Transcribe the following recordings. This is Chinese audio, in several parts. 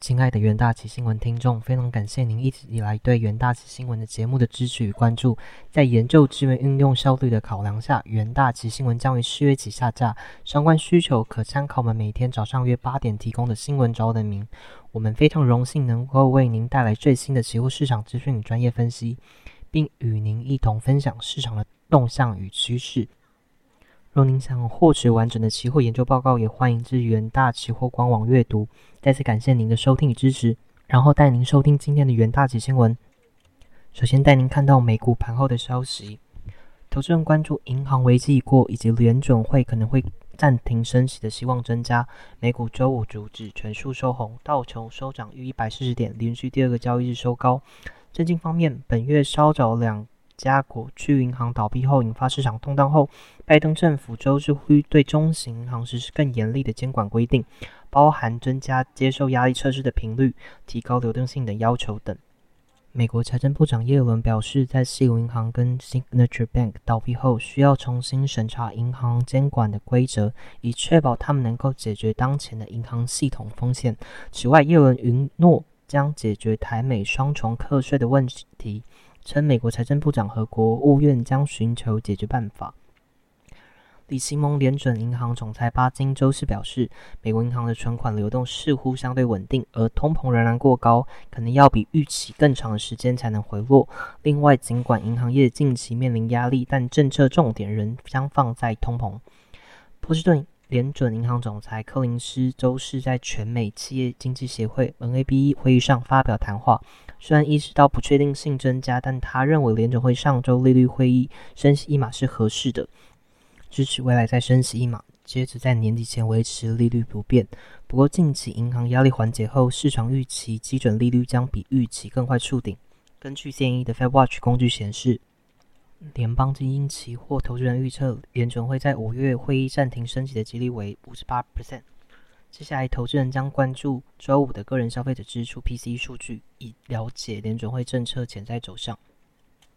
亲爱的元大旗新闻听众，非常感谢您一直以来对元大旗新闻的节目的支持与关注。在研究资源运用效率的考量下，元大旗新闻将于四月起下架。相关需求可参考我们每天早上约八点提供的新闻招的名。我们非常荣幸能够为您带来最新的期货市场资讯与专业分析，并与您一同分享市场的动向与趋势。若您想获取完整的期货研究报告，也欢迎至元大期货官网阅读。再次感谢您的收听与支持，然后带您收听今天的元大旗新闻。首先带您看到美股盘后的消息，投资人关注银行危机已过，以及联准会可能会暂停升息的希望增加。美股周五主指全数收红，道琼收涨逾一百四十点，连续第二个交易日收高。震惊方面，本月稍早两。加国区银行倒闭后引发市场动荡后，拜登政府周日呼吁对中型银行实施更严厉的监管规定，包含增加接受压力测试的频率、提高流动性等要求等。美国财政部长耶伦表示，在西武银行跟 Signature Bank 倒闭后，需要重新审查银行监管的规则，以确保他们能够解决当前的银行系统风险。此外，耶伦允诺将解决台美双重课税的问题。称美国财政部长和国务院将寻求解决办法。李奇蒙联准银行总裁巴金周四表示，美国银行的存款流动似乎相对稳定，而通膨仍然过高，可能要比预期更长的时间才能回落。另外，尽管银行业近期面临压力，但政策重点仍将放在通膨。波士顿。联准银行总裁柯林斯周四在全美企业经济协会 （NABE） 会议上发表谈话。虽然意识到不确定性增加，但他认为联准会上周利率会议升息一码是合适的，支持未来再升息一码，接着在年底前维持利率不变。不过，近期银行压力缓解后，市场预期基准利率将比预期更快触顶。根据建议的 Fed Watch 工具显示。联邦基金期货投资人预测，联准会在五月会议暂停升级的几率为五十八 percent。接下来，投资人将关注周五的个人消费者支出 PCE 数据，以了解联准会政策潜在走向。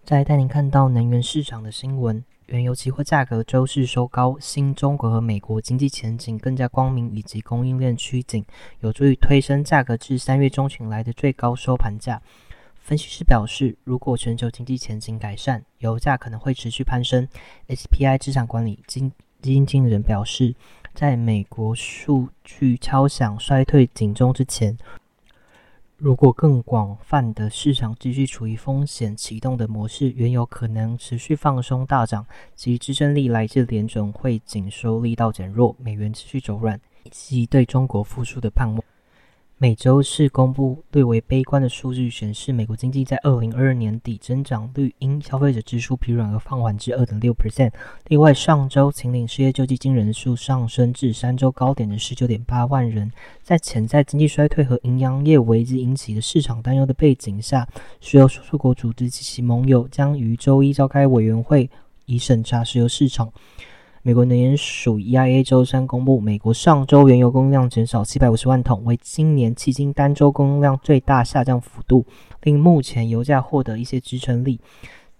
再带您看到能源市场的新闻：原油期货价格周四收高，新中国和美国经济前景更加光明，以及供应链趋紧，有助于推升价格至三月中旬来的最高收盘价。分析师表示，如果全球经济前景改善，油价可能会持续攀升。SPI 资产管理基基金经理人表示，在美国数据敲响衰退警钟之前，如果更广泛的市场继续处于风险启动的模式，原油可能持续放松大涨。其支撑力来自联准会紧收力道减弱、美元持续走软以及对中国复苏的盼望。每周四公布略为悲观的数据显示，美国经济在二零二二年底增长率因消费者支出疲软而放缓至二点六 percent。另外，上周秦岭失业救济金人数上升至三周高点的十九点八万人。在潜在经济衰退和营养业危机引起的市场担忧的背景下，石油输出国组织及其盟友将于周一召开委员会，以审查石油市场。美国能源署 EIA 周三公布，美国上周原油供应量减少七百五十万桶，为今年迄今单周供应量最大下降幅度，令目前油价获得一些支撑力。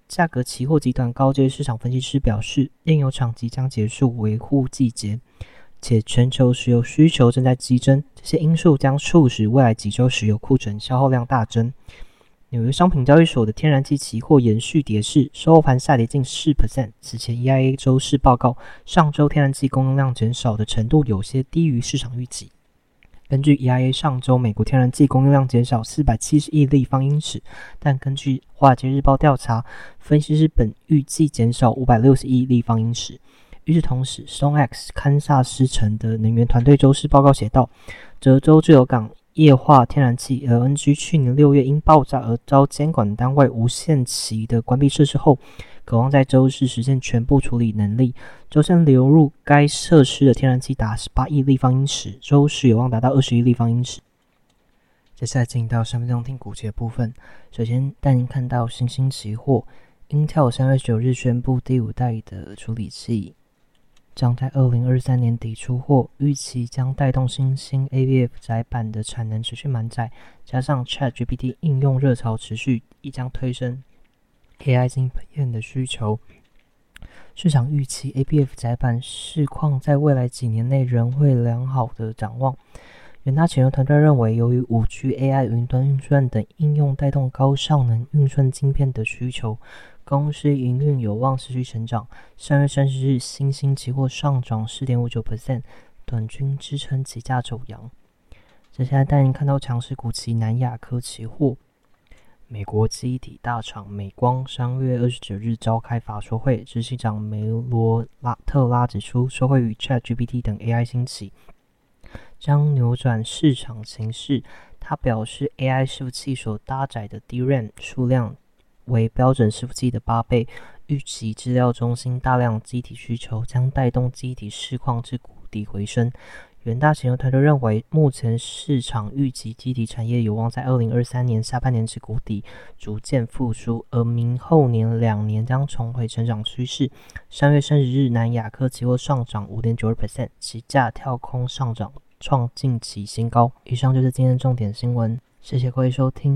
价格期货集团高阶市场分析师表示，炼油厂即将结束维护季节，且全球石油需求正在激增，这些因素将促使未来几周石油库存消耗量大增。纽约商品交易所的天然气期货延续跌势，收盘下跌近四 percent。此前，EIA 周四报告，上周天然气供应量减少的程度有些低于市场预期。根据 EIA 上周美国天然气供应量减少四百七十亿立方英尺，但根据华尔街日报调查，分析师本预计减少五百六十亿立方英尺。与此同时，StoneX 堪萨斯城的能源团队周四报告写道，泽州自由港。液化天然气 （LNG） 去年六月因爆炸而遭监管单位无限期的关闭设施后，渴望在周四实现全部处理能力。周三流入该设施的天然气达十八亿立方英尺，周四有望达到二十亿立方英尺。接下来进到三分钟听股节部分，首先带您看到新兴期货，Intel 三月九日宣布第五代的处理器。将在二零二三年底出货，预期将带动新兴 ABF 窄板的产能持续满载，加上 ChatGPT 应用热潮持续，亦将推升 AI 芯片的需求。市场预期 ABF 窄板市况在未来几年内仍会良好的展望。远大前游团队认为，由于五 G、AI、云端运算等应用带动高效能运算晶片的需求，公司营运有望持续成长。三月三十日，新兴期货上涨四点五九 percent，短均支撑起价走阳。接下来带您看到强势股旗南亚科期货。美国机体大厂美光三月二十九日召开法说会，执行长梅罗拉特拉指出，受惠于 ChatGPT 等 AI 兴起，将扭转市场形势。他表示，AI 伺服器所搭载的 DRAM 数量为标准伺服器的八倍，预计资料中心大量机体需求将带动机体市况至谷底回升。远大前游团队认为，目前市场预计基体产业有望在二零二三年下半年至谷底逐渐复苏，而明后年两年将重回成长趋势。三月三十日，南亚科期货上涨五点九二 percent，其价跳空上涨，创近期新高。以上就是今天的重点新闻，谢谢各位收听。